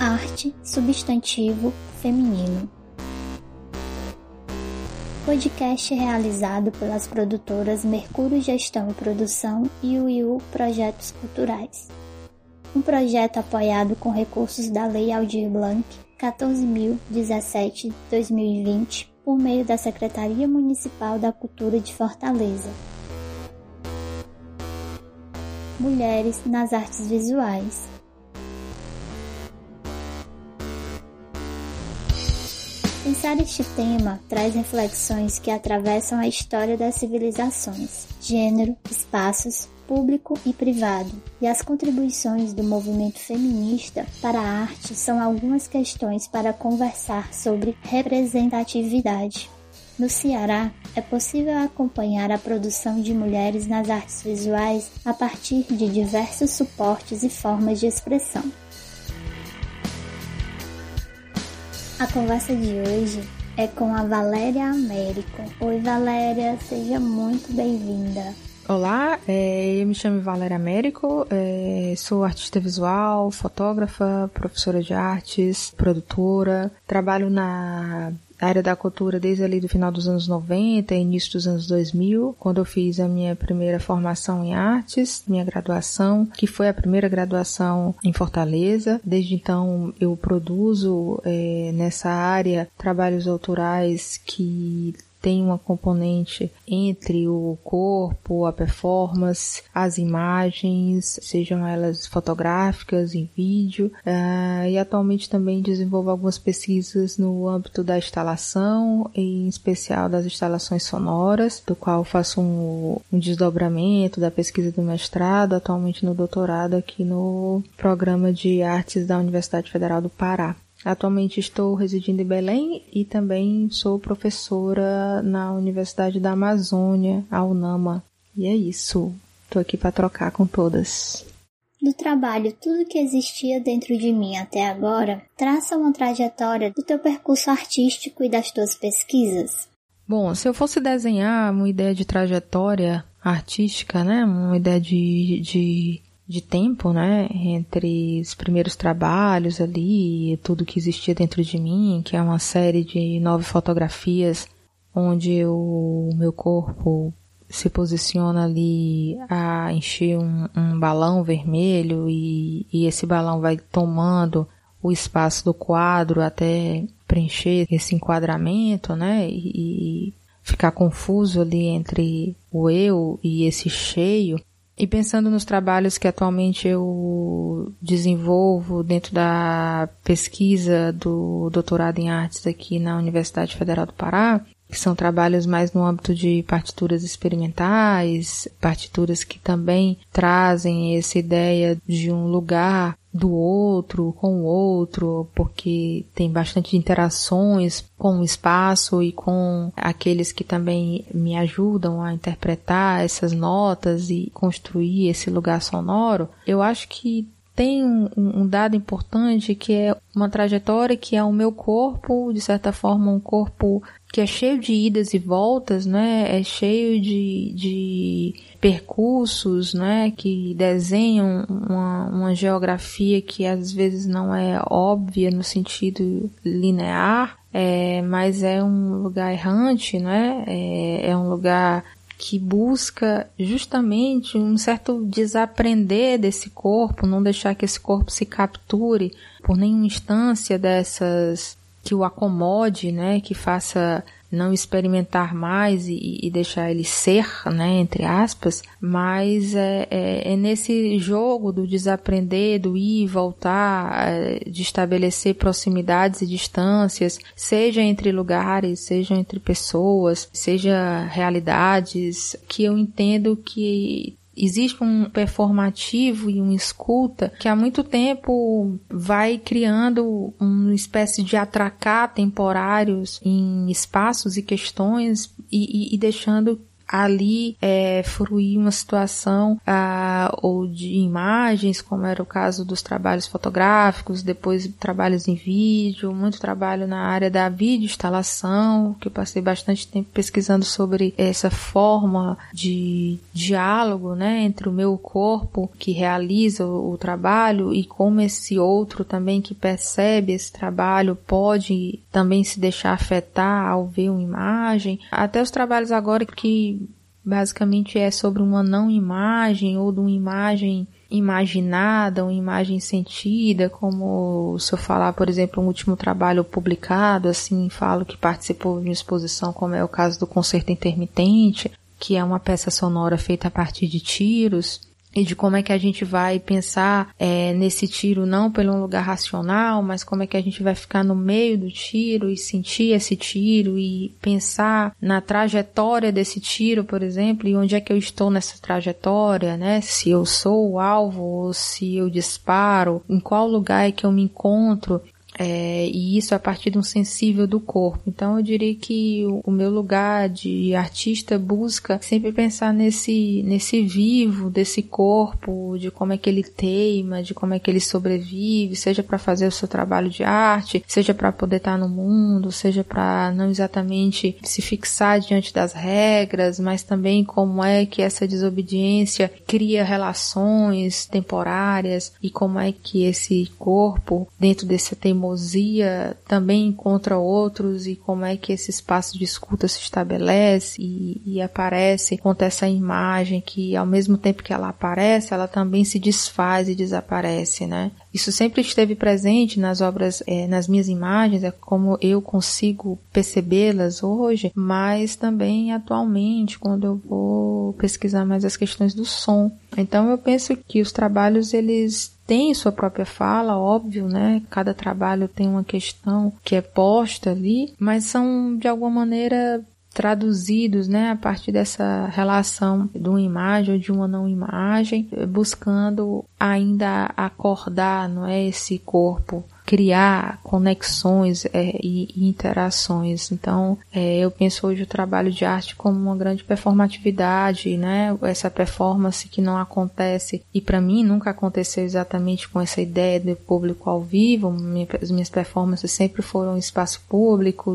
Arte, substantivo, feminino. Podcast realizado pelas produtoras Mercúrio Gestão e Produção e o IU Projetos Culturais. Um projeto apoiado com recursos da Lei Aldir Blanc 14.017-2020 por meio da Secretaria Municipal da Cultura de Fortaleza. Mulheres nas artes visuais. Pensar este tema traz reflexões que atravessam a história das civilizações, gênero, espaços, público e privado, e as contribuições do movimento feminista para a arte são algumas questões para conversar sobre representatividade. No Ceará, é possível acompanhar a produção de mulheres nas artes visuais a partir de diversos suportes e formas de expressão. A conversa de hoje é com a Valéria Américo. Oi, Valéria, seja muito bem-vinda. Olá, é, eu me chamo Valéria Américo, é, sou artista visual, fotógrafa, professora de artes, produtora, trabalho na área da cultura desde ali do final dos anos 90, início dos anos 2000, quando eu fiz a minha primeira formação em artes, minha graduação, que foi a primeira graduação em Fortaleza. Desde então eu produzo é, nessa área trabalhos autorais que tem uma componente entre o corpo, a performance, as imagens, sejam elas fotográficas, em vídeo, uh, e atualmente também desenvolvo algumas pesquisas no âmbito da instalação, em especial das instalações sonoras, do qual faço um, um desdobramento da pesquisa do mestrado, atualmente no doutorado aqui no programa de artes da Universidade Federal do Pará. Atualmente estou residindo em Belém e também sou professora na Universidade da Amazônia, a UNAMA. E é isso. Estou aqui para trocar com todas. Do trabalho Tudo que existia dentro de mim até agora, traça uma trajetória do teu percurso artístico e das tuas pesquisas. Bom, se eu fosse desenhar uma ideia de trajetória artística, né, uma ideia de, de de tempo, né, entre os primeiros trabalhos ali, tudo que existia dentro de mim, que é uma série de nove fotografias onde o meu corpo se posiciona ali a encher um, um balão vermelho e, e esse balão vai tomando o espaço do quadro até preencher esse enquadramento, né, e, e ficar confuso ali entre o eu e esse cheio. E pensando nos trabalhos que atualmente eu desenvolvo dentro da pesquisa do doutorado em artes aqui na Universidade Federal do Pará, que são trabalhos mais no âmbito de partituras experimentais, partituras que também trazem essa ideia de um lugar do outro, com o outro, porque tem bastante interações com o espaço e com aqueles que também me ajudam a interpretar essas notas e construir esse lugar sonoro. Eu acho que tem um, um, dado importante que é uma trajetória que é o meu corpo, de certa forma, um corpo que é cheio de idas e voltas, né? É cheio de, de percursos, né? Que desenham uma, uma geografia que às vezes não é óbvia no sentido linear, é, mas é um lugar errante, né? É, é um lugar que busca justamente um certo desaprender desse corpo, não deixar que esse corpo se capture por nenhuma instância dessas que o acomode, né, que faça não experimentar mais e, e, deixar ele ser, né, entre aspas, mas é, é, é, nesse jogo do desaprender, do ir e voltar, é, de estabelecer proximidades e distâncias, seja entre lugares, seja entre pessoas, seja realidades, que eu entendo que existe um performativo e um escuta que há muito tempo vai criando uma espécie de atracar temporários em espaços e questões e, e, e deixando ali é, fruir uma situação ah, ou de imagens, como era o caso dos trabalhos fotográficos, depois trabalhos em vídeo, muito trabalho na área da vídeo instalação, que eu passei bastante tempo pesquisando sobre essa forma de diálogo, né, entre o meu corpo que realiza o, o trabalho e como esse outro também que percebe esse trabalho pode também se deixar afetar ao ver uma imagem. Até os trabalhos agora que basicamente é sobre uma não imagem ou de uma imagem imaginada, uma imagem sentida, como se eu falar, por exemplo, um último trabalho publicado, assim, falo que participou de uma exposição, como é o caso do Concerto Intermitente, que é uma peça sonora feita a partir de tiros, e de como é que a gente vai pensar é, nesse tiro não pelo um lugar racional, mas como é que a gente vai ficar no meio do tiro e sentir esse tiro e pensar na trajetória desse tiro, por exemplo, e onde é que eu estou nessa trajetória, né? Se eu sou o alvo ou se eu disparo, em qual lugar é que eu me encontro é, e isso a partir de um sensível do corpo. Então eu diria que o, o, meu lugar de artista busca sempre pensar nesse, nesse vivo desse corpo, de como é que ele teima, de como é que ele sobrevive, seja para fazer o seu trabalho de arte, seja para poder estar no mundo, seja para não exatamente se fixar diante das regras, mas também como é que essa desobediência cria relações temporárias e como é que esse corpo, dentro desse teimosia, teimosia também encontra outros e como é que esse espaço de escuta se estabelece e, e aparece, conta essa imagem que ao mesmo tempo que ela aparece, ela também se desfaz e desaparece, né? Isso sempre esteve presente nas obras, é, nas minhas imagens, é como eu consigo percebê-las hoje, mas também atualmente, quando eu vou pesquisar mais as questões do som. Então eu penso que os trabalhos eles têm sua própria fala, óbvio, né? Cada trabalho tem uma questão que é posta ali, mas são de alguma maneira traduzidos, né, a partir dessa relação de uma imagem ou de uma não imagem, buscando ainda acordar, não é, esse corpo criar conexões é, e, e, interações. Então, é, eu penso hoje o trabalho de arte como uma grande performatividade, né? Essa performance que não acontece e para mim nunca aconteceu exatamente com essa ideia de público ao vivo. Minha, as minhas performances sempre foram em espaço público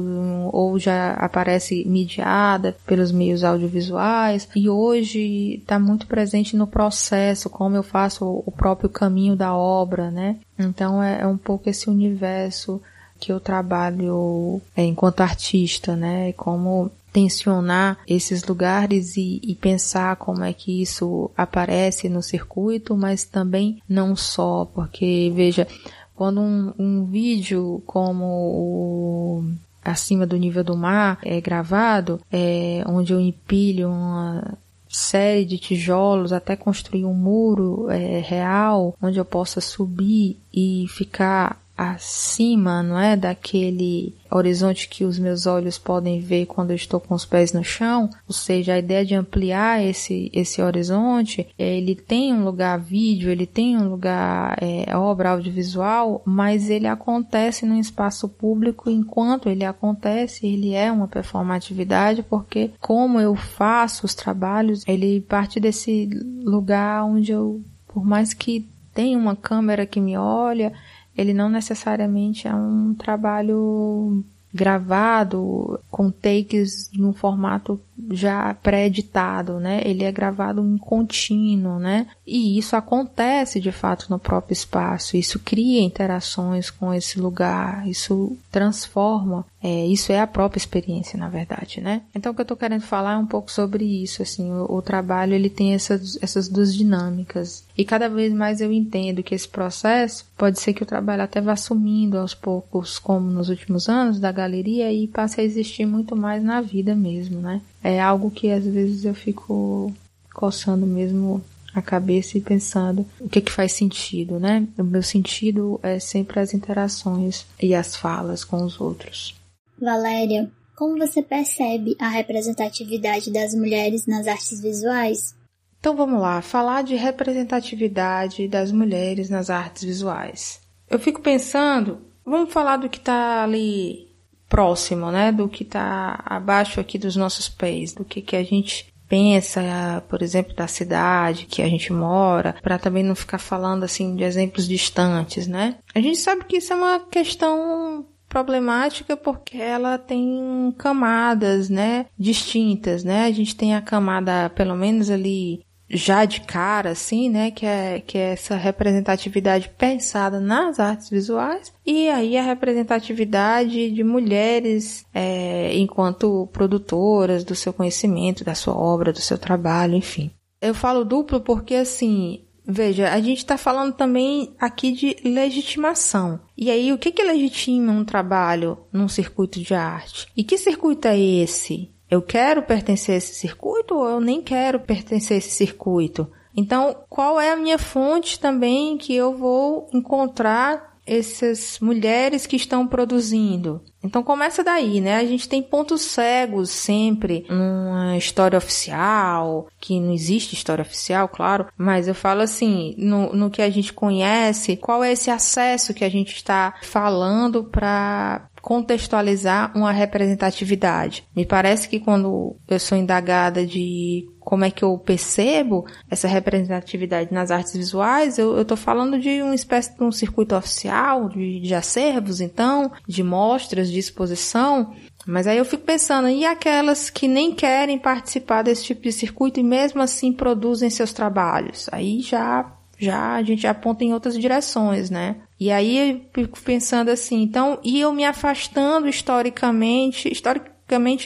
ou já aparece mediada pelos meios audiovisuais e hoje está muito presente no processo, como eu faço o próprio caminho da obra, né? Então é, é um pouco esse universo que eu trabalho é, enquanto artista, né? Como tensionar esses lugares e, e, pensar como é que isso aparece no circuito, mas também não só, porque veja, quando um, um vídeo como o acima do nível do mar é gravado, é, onde eu empilho uma série de tijolos até construir um muro é, real onde eu possa subir e ficar acima, não é, daquele horizonte que os meus olhos podem ver quando eu estou com os pés no chão, ou seja, a ideia de ampliar esse, esse horizonte, é, ele tem um lugar vídeo, ele tem um lugar é, obra audiovisual, mas ele acontece no espaço público. Enquanto ele acontece, ele é uma performatividade, porque como eu faço os trabalhos, ele parte desse lugar onde eu, por mais que tenha uma câmera que me olha, ele não necessariamente é um trabalho gravado com takes num formato já pré-editado, né? Ele é gravado em contínuo, né? E isso acontece de fato no próprio espaço. Isso cria interações com esse lugar. Isso transforma. É, isso é a própria experiência, na verdade, né? Então o que eu estou querendo falar é um pouco sobre isso. Assim, o, o trabalho ele tem essas, essas duas dinâmicas. E cada vez mais eu entendo que esse processo pode ser que o trabalho até vá sumindo aos poucos, como nos últimos anos da galeria, e passe a existir muito mais na vida mesmo, né? É algo que às vezes eu fico coçando mesmo a cabeça e pensando o que que faz sentido, né? O meu sentido é sempre as interações e as falas com os outros. Valéria, como você percebe a representatividade das mulheres nas artes visuais? Então vamos lá, falar de representatividade das mulheres nas artes visuais. Eu fico pensando, vamos falar do que está ali próximo, né, do que está abaixo aqui dos nossos pés, do que que a gente pensa, por exemplo, da cidade que a gente mora, para também não ficar falando assim de exemplos distantes, né? A gente sabe que isso é uma questão problemática porque ela tem camadas, né, distintas, né? A gente tem a camada, pelo menos ali já de cara, assim, né, que é, que é essa representatividade pensada nas artes visuais, e aí a representatividade de mulheres é, enquanto produtoras do seu conhecimento, da sua obra, do seu trabalho, enfim. Eu falo duplo porque, assim, Veja, a gente está falando também aqui de legitimação. E aí, o que, que legitima um trabalho num circuito de arte? E que circuito é esse? Eu quero pertencer a esse circuito ou eu nem quero pertencer a esse circuito? Então, qual é a minha fonte também que eu vou encontrar essas mulheres que estão produzindo. Então começa daí, né? A gente tem pontos cegos sempre numa história oficial, que não existe história oficial, claro, mas eu falo assim, no, no que a gente conhece, qual é esse acesso que a gente está falando para contextualizar uma representatividade. Me parece que quando eu sou indagada de como é que eu percebo essa representatividade nas artes visuais, eu estou falando de uma espécie de um circuito oficial, de, de acervos, então, de mostras, de exposição, mas aí eu fico pensando, e aquelas que nem querem participar desse tipo de circuito e mesmo assim produzem seus trabalhos? Aí já já a gente aponta em outras direções, né? E aí eu fico pensando assim, então, e eu me afastando historicamente, historicamente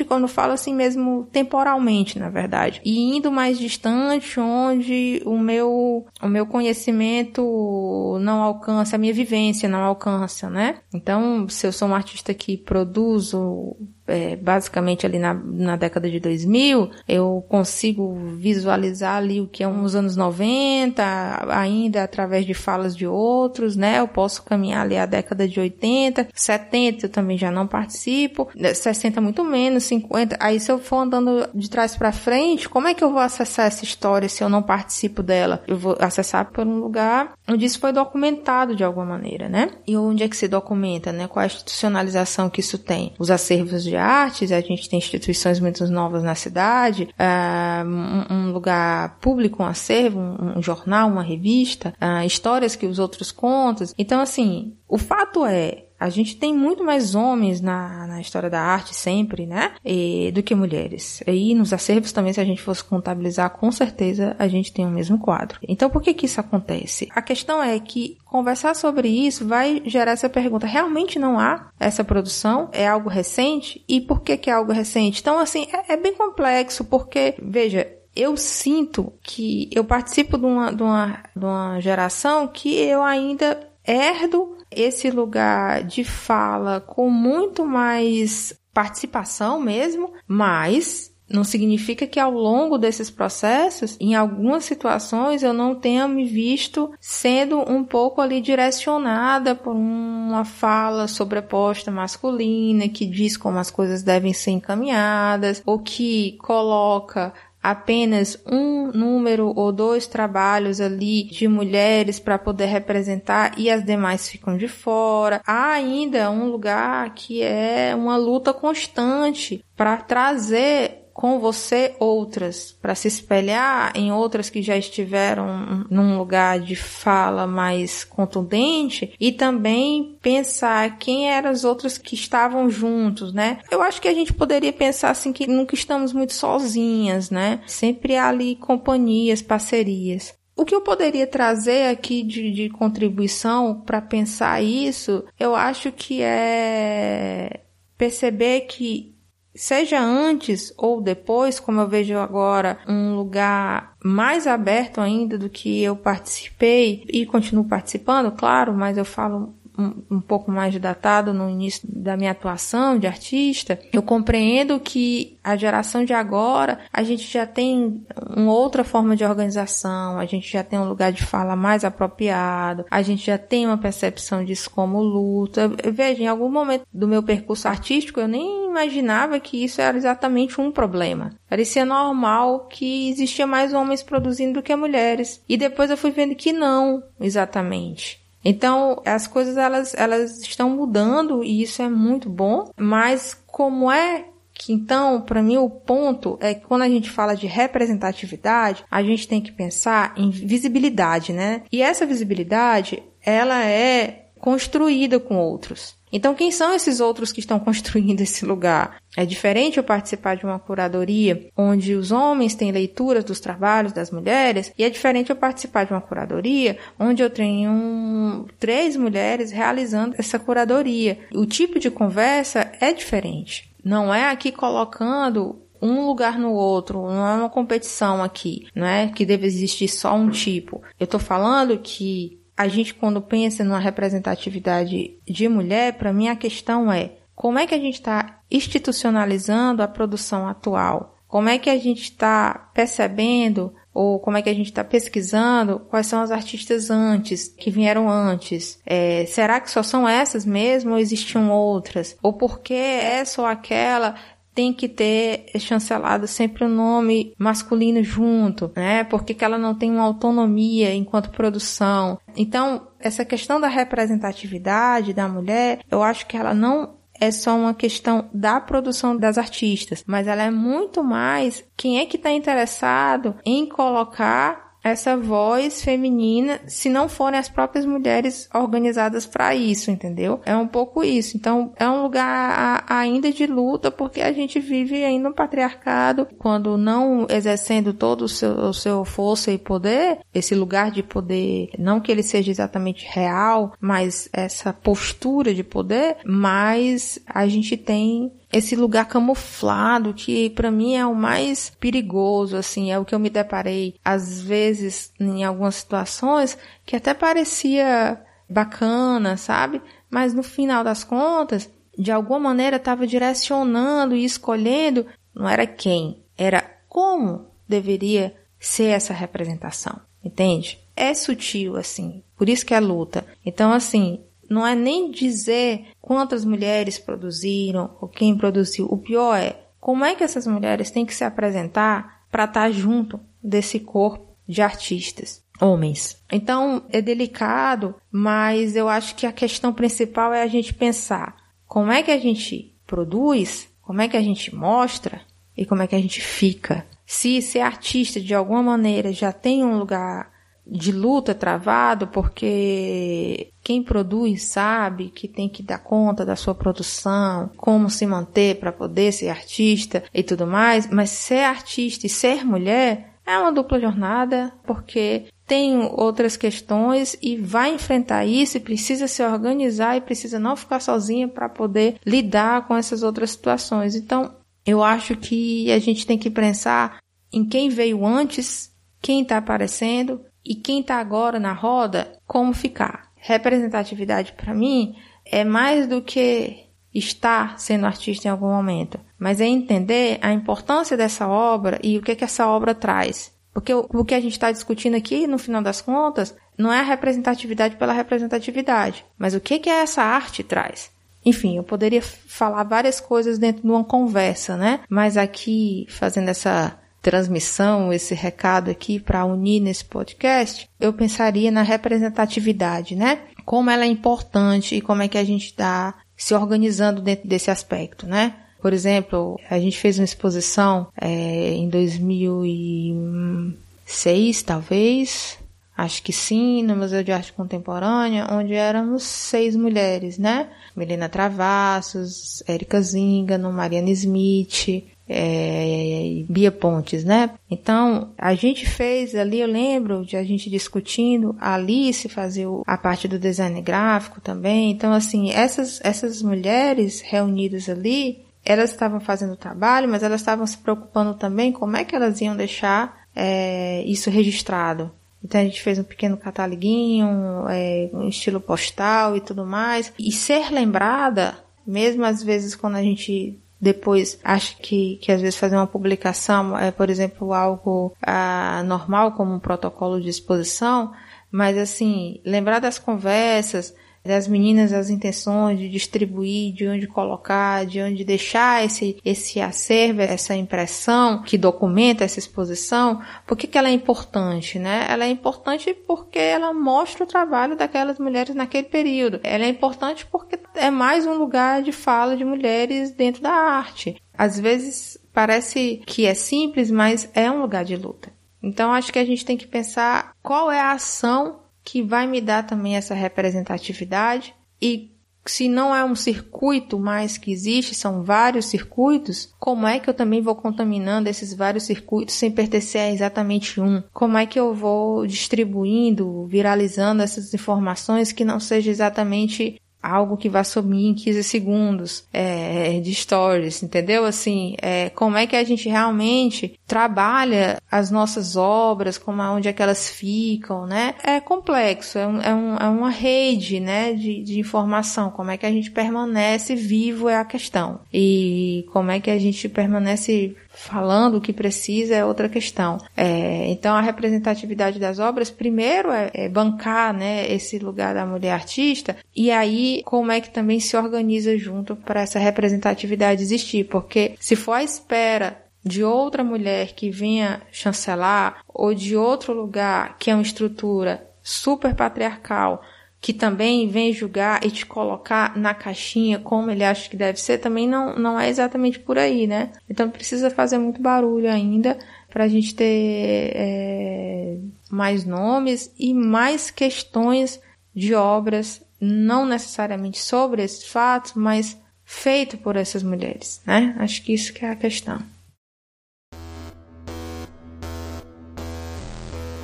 quando falo assim mesmo temporalmente, na verdade, e indo mais distante onde o meu o meu conhecimento não alcança, a minha vivência não alcança, né? Então, se eu sou um artista que produzo é, basicamente ali na, na década de 2000, eu consigo visualizar ali o que é uns anos 90, ainda através de falas de outros, né? Eu posso caminhar ali a década de 80, 70 eu também já não participo, 60 muito menos, 50. Aí se eu for andando de trás para frente, como é que eu vou acessar essa história se eu não participo dela? Eu vou acessar por um lugar onde isso foi documentado de alguma maneira, né? E onde é que se documenta, né? Qual a institucionalização que isso tem? Os acervos de artes, a gente tem instituições muito novas na cidade, uh, um, um, lugar público, um acervo, um, um jornal, uma revista, uh, histórias que os outros contam. Então, assim, o fato é, a gente tem muito mais homens na, na história da arte sempre, né? E, do que mulheres. E nos acervos também, se a gente fosse contabilizar, com certeza a gente tem o mesmo quadro. Então, por que que isso acontece? A questão é que conversar sobre isso vai gerar essa pergunta. Realmente não há essa produção? É algo recente? E por que que é algo recente? Então, assim, é, é bem complexo, porque, veja, eu sinto que eu participo de uma, de uma, de uma geração que eu ainda herdo esse lugar de fala com muito mais participação mesmo, mas não significa que ao longo desses processos, em algumas situações, eu não tenha me visto sendo um pouco ali direcionada por uma fala sobreposta masculina que diz como as coisas devem ser encaminhadas, ou que coloca apenas um número ou dois trabalhos ali de mulheres para poder representar e as demais ficam de fora. Há ainda um lugar que é uma luta constante para trazer com você outras, para se espelhar em outras que já estiveram num lugar de fala mais contundente e também pensar quem eram as outras que estavam juntos, né? Eu acho que a gente poderia pensar assim que nunca estamos muito sozinhas, né? Sempre há ali companhias, parcerias. O que eu poderia trazer aqui de, de contribuição para pensar isso, eu acho que é perceber que seja antes ou depois, como eu vejo agora, um lugar mais aberto ainda do que eu participei e continuo participando, claro, mas eu falo um, um pouco mais datado no início da minha atuação de artista, eu compreendo que a geração de agora, a gente já tem uma outra forma de organização, a gente já tem um lugar de fala mais apropriado, a gente já tem uma percepção disso como luta. Veja, em algum momento do meu percurso artístico, eu nem imaginava que isso era exatamente um problema. Parecia normal que existia mais homens produzindo do que mulheres. E depois eu fui vendo que não, exatamente. Então, as coisas elas, elas estão mudando e isso é muito bom, mas como é que então, para mim, o ponto é que quando a gente fala de representatividade, a gente tem que pensar em visibilidade, né? E essa visibilidade, ela é construída com outros. Então, quem são esses outros que estão construindo esse lugar? É diferente eu participar de uma curadoria onde os homens têm leituras dos trabalhos das mulheres, e é diferente eu participar de uma curadoria onde eu tenho três mulheres realizando essa curadoria. O tipo de conversa é diferente. Não é aqui colocando um lugar no outro, não é uma competição aqui, não é que deve existir só um tipo. Eu tô falando que a gente quando pensa numa representatividade de mulher, para mim a questão é como é que a gente está institucionalizando a produção atual? Como é que a gente está percebendo ou como é que a gente está pesquisando quais são as artistas antes, que vieram antes? É, será que só são essas mesmo ou existiam outras? Ou por que essa ou aquela tem que ter chancelado sempre o nome masculino junto, né? Porque que ela não tem uma autonomia enquanto produção. Então, essa questão da representatividade da mulher, eu acho que ela não é só uma questão da produção das artistas, mas ela é muito mais quem é que está interessado em colocar essa voz feminina se não forem as próprias mulheres organizadas para isso, entendeu? É um pouco isso. Então, é um lugar ainda de luta porque a gente vive ainda um patriarcado quando não exercendo todo o seu, o seu força e poder, esse lugar de poder, não que ele seja exatamente real, mas essa postura de poder, mas a gente tem esse lugar camuflado que para mim é o mais perigoso, assim, é o que eu me deparei às vezes em algumas situações que até parecia bacana, sabe? Mas no final das contas, de alguma maneira estava direcionando e escolhendo, não era quem, era como deveria ser essa representação, entende? É sutil assim, por isso que é luta. Então assim, não é nem dizer quantas mulheres produziram ou quem produziu. O pior é como é que essas mulheres têm que se apresentar para estar tá junto desse corpo de artistas, homens. Então é delicado, mas eu acho que a questão principal é a gente pensar como é que a gente produz, como é que a gente mostra e como é que a gente fica. Se ser artista de alguma maneira já tem um lugar de luta travado, porque quem produz sabe que tem que dar conta da sua produção, como se manter para poder ser artista e tudo mais, mas ser artista e ser mulher é uma dupla jornada, porque tem outras questões e vai enfrentar isso e precisa se organizar e precisa não ficar sozinha para poder lidar com essas outras situações. Então, eu acho que a gente tem que pensar em quem veio antes, quem está aparecendo e quem está agora na roda, como ficar. Representatividade para mim é mais do que estar sendo artista em algum momento, mas é entender a importância dessa obra e o que, que essa obra traz. Porque o, o que a gente está discutindo aqui, no final das contas, não é a representatividade pela representatividade, mas o que, que essa arte traz. Enfim, eu poderia falar várias coisas dentro de uma conversa, né? Mas aqui, fazendo essa transmissão, esse recado aqui para unir nesse podcast, eu pensaria na representatividade, né? Como ela é importante e como é que a gente está se organizando dentro desse aspecto, né? Por exemplo, a gente fez uma exposição é, em 2006, talvez, acho que sim, no Museu de Arte Contemporânea, onde éramos seis mulheres, né? Melina Travassos, Érica Zingano, Mariana Smith, é, Bia Pontes, né? Então, a gente fez ali, eu lembro de a gente discutindo, a Alice fazer a parte do design gráfico também. Então, assim, essas, essas mulheres reunidas ali, elas estavam fazendo o trabalho, mas elas estavam se preocupando também como é que elas iam deixar é, isso registrado. Então a gente fez um pequeno cataloguinho, é, um estilo postal e tudo mais. E ser lembrada, mesmo às vezes quando a gente depois acho que, que às vezes fazer uma publicação é, por exemplo, algo ah, normal como um protocolo de exposição, mas assim, lembrar das conversas, das meninas as intenções de distribuir, de onde colocar, de onde deixar esse, esse acervo, essa impressão que documenta essa exposição, por que, que ela é importante, né? Ela é importante porque ela mostra o trabalho daquelas mulheres naquele período. Ela é importante porque é mais um lugar de fala de mulheres dentro da arte às vezes parece que é simples, mas é um lugar de luta. Então acho que a gente tem que pensar qual é a ação que vai me dar também essa representatividade e se não é um circuito mais que existe, são vários circuitos, como é que eu também vou contaminando esses vários circuitos sem pertencer a exatamente um? Como é que eu vou distribuindo, viralizando essas informações que não seja exatamente algo que vai sumir em 15 segundos é, de stories, entendeu? Assim, é, como é que a gente realmente trabalha as nossas obras, como onde é que elas ficam, né? É complexo, é, um, é, um, é uma rede, né, de, de informação. Como é que a gente permanece vivo é a questão. E como é que a gente permanece falando o que precisa é outra questão. É, então a representatividade das obras, primeiro é, é, bancar, né, esse lugar da mulher artista, e aí como é que também se organiza junto para essa representatividade existir, porque se for à espera de outra mulher que venha chancelar ou de outro lugar que é uma estrutura super patriarcal que também vem julgar e te colocar na caixinha como ele acha que deve ser, também não, não é exatamente por aí, né? Então precisa fazer muito barulho ainda para a gente ter é, mais nomes e mais questões de obras, não necessariamente sobre esses fatos, mas feito por essas mulheres, né? Acho que isso que é a questão.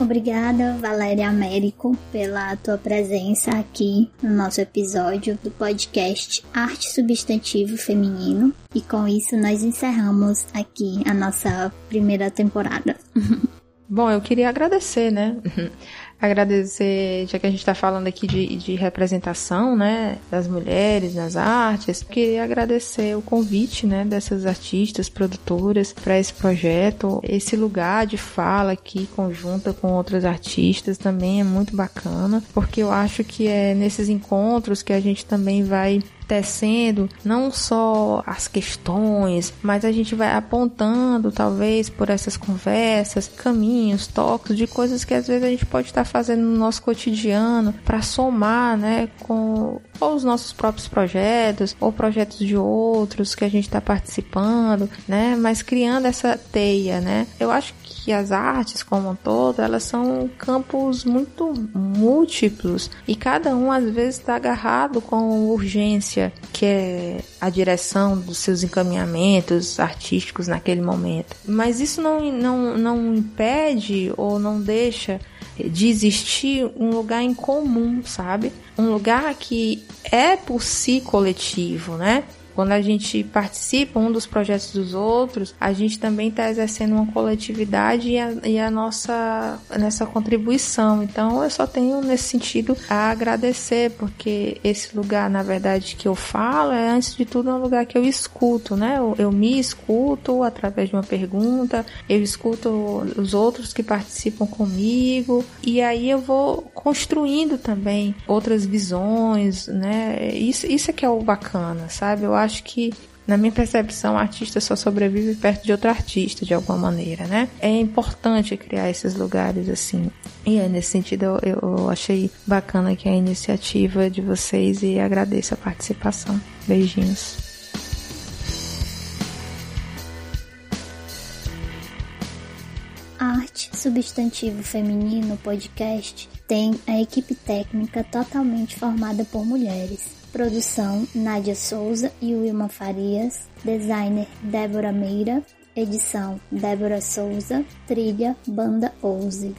Obrigada, Valéria Américo, pela tua presença aqui no nosso episódio do podcast Arte Substantivo Feminino. E com isso nós encerramos aqui a nossa primeira temporada. Bom, eu queria agradecer, né? agradecer, já que a gente está falando aqui de, de, representação, né, das mulheres nas artes, queria agradecer o convite, né, dessas artistas, produtoras para esse projeto, esse lugar de fala aqui conjunta com outras artistas também é muito bacana, porque eu acho que é nesses encontros que a gente também vai tecendo não só as questões, mas a gente vai apontando, talvez, por essas conversas, caminhos, toques de coisas que às vezes a gente pode estar fazendo no nosso cotidiano para somar, né, com ou os nossos próprios projetos, ou projetos de outros que a gente está participando, né, mas criando essa teia, né. Eu acho que as artes como um todo, elas são campos muito múltiplos e cada um às vezes está agarrado com urgência, que é a direção dos seus encaminhamentos artísticos naquele momento. Mas isso não, não, não impede ou não deixa de existir um lugar em comum, sabe? Um lugar que é por si coletivo, né? Quando a gente participa um dos projetos dos outros, a gente também está exercendo uma coletividade e a, e a, nossa nessa contribuição. Então eu só tenho nesse sentido a agradecer, porque esse lugar, na verdade, que eu falo é antes de tudo um lugar que eu escuto, né? Eu, eu me escuto através de uma pergunta, eu escuto os outros que participam comigo e aí eu vou construindo também outras visões, né? Isso, isso é que é o bacana, sabe? Eu acho que na minha percepção, o artista só sobrevive perto de outro artista, de alguma maneira, né? É importante criar esses lugares assim. E é nesse sentido eu, eu achei bacana aqui a iniciativa de vocês e agradeço a participação. Beijinhos. Arte Substantivo Feminino Podcast tem a equipe técnica totalmente formada por mulheres Produção Nádia Souza e Wilma Farias. Designer Débora Meira. Edição Débora Souza. Trilha Banda Ouse.